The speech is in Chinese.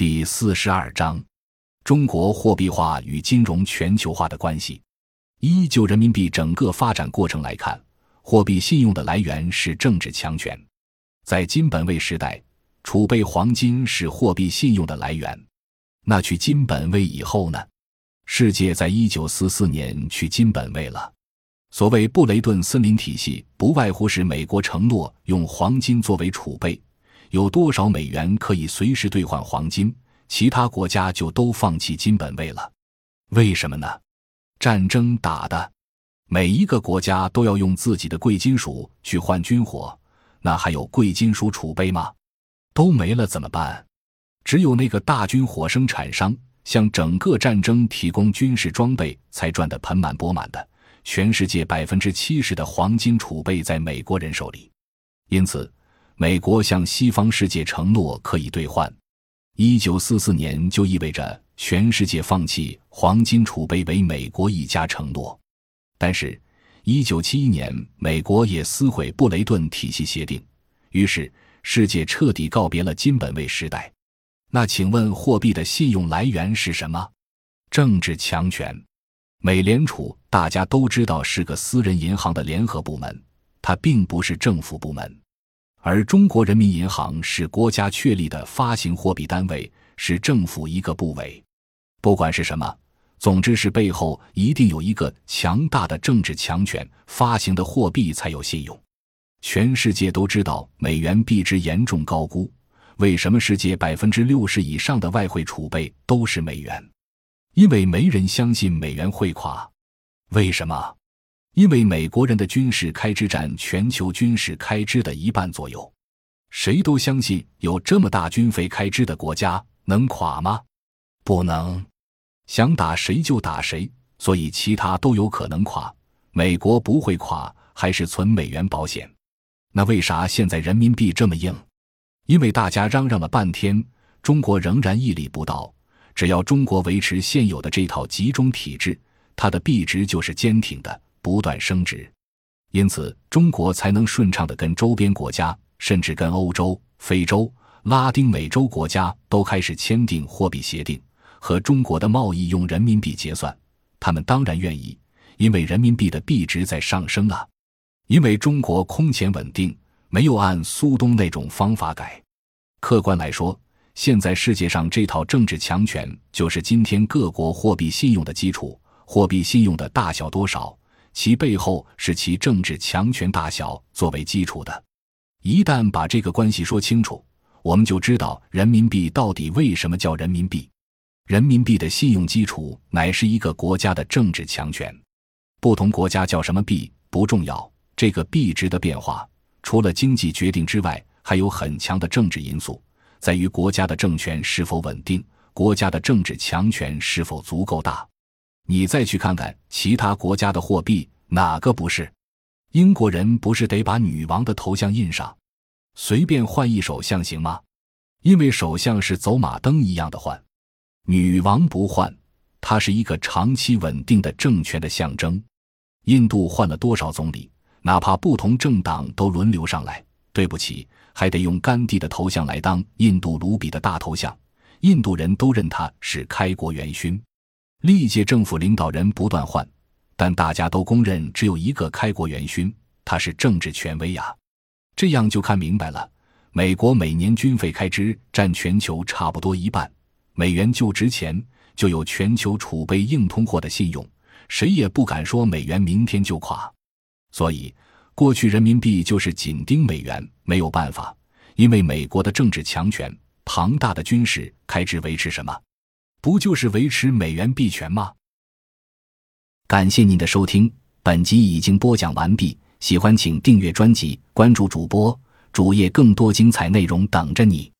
第四十二章：中国货币化与金融全球化的关系。依就人民币整个发展过程来看，货币信用的来源是政治强权。在金本位时代，储备黄金是货币信用的来源。那去金本位以后呢？世界在一九四四年去金本位了。所谓布雷顿森林体系，不外乎是美国承诺用黄金作为储备，有多少美元可以随时兑换黄金，其他国家就都放弃金本位了。为什么呢？战争打的，每一个国家都要用自己的贵金属去换军火，那还有贵金属储备吗？都没了怎么办？只有那个大军火生产商向整个战争提供军事装备，才赚得盆满钵满的。全世界百分之七十的黄金储备在美国人手里，因此，美国向西方世界承诺可以兑换。一九四四年就意味着全世界放弃黄金储备为美国一家承诺。但是，一九七一年美国也撕毁布雷顿体系协定，于是世界彻底告别了金本位时代。那请问，货币的信用来源是什么？政治强权。美联储大家都知道是个私人银行的联合部门，它并不是政府部门，而中国人民银行是国家确立的发行货币单位，是政府一个部委。不管是什么，总之是背后一定有一个强大的政治强权，发行的货币才有信用。全世界都知道美元币值严重高估，为什么世界百分之六十以上的外汇储备都是美元？因为没人相信美元会垮，为什么？因为美国人的军事开支占全球军事开支的一半左右，谁都相信有这么大军费开支的国家能垮吗？不能，想打谁就打谁，所以其他都有可能垮，美国不会垮，还是存美元保险。那为啥现在人民币这么硬？因为大家嚷嚷了半天，中国仍然屹立不倒。只要中国维持现有的这套集中体制，它的币值就是坚挺的，不断升值，因此中国才能顺畅的跟周边国家，甚至跟欧洲、非洲、拉丁美洲国家都开始签订货币协定，和中国的贸易用人民币结算。他们当然愿意，因为人民币的币值在上升啊。因为中国空前稳定，没有按苏东那种方法改。客观来说。现在世界上这套政治强权就是今天各国货币信用的基础。货币信用的大小多少，其背后是其政治强权大小作为基础的。一旦把这个关系说清楚，我们就知道人民币到底为什么叫人民币。人民币的信用基础乃是一个国家的政治强权。不同国家叫什么币不重要，这个币值的变化除了经济决定之外，还有很强的政治因素。在于国家的政权是否稳定，国家的政治强权是否足够大。你再去看看其他国家的货币，哪个不是？英国人不是得把女王的头像印上？随便换一首相行吗？因为首相是走马灯一样的换，女王不换，它是一个长期稳定的政权的象征。印度换了多少总理，哪怕不同政党都轮流上来，对不起。还得用甘地的头像来当印度卢比的大头像，印度人都认他是开国元勋。历届政府领导人不断换，但大家都公认只有一个开国元勋，他是政治权威呀。这样就看明白了，美国每年军费开支占全球差不多一半，美元就值钱，就有全球储备硬通货的信用，谁也不敢说美元明天就垮。所以。过去人民币就是紧盯美元，没有办法，因为美国的政治强权、庞大的军事开支维持什么？不就是维持美元币权吗？感谢您的收听，本集已经播讲完毕。喜欢请订阅专辑，关注主播主页，更多精彩内容等着你。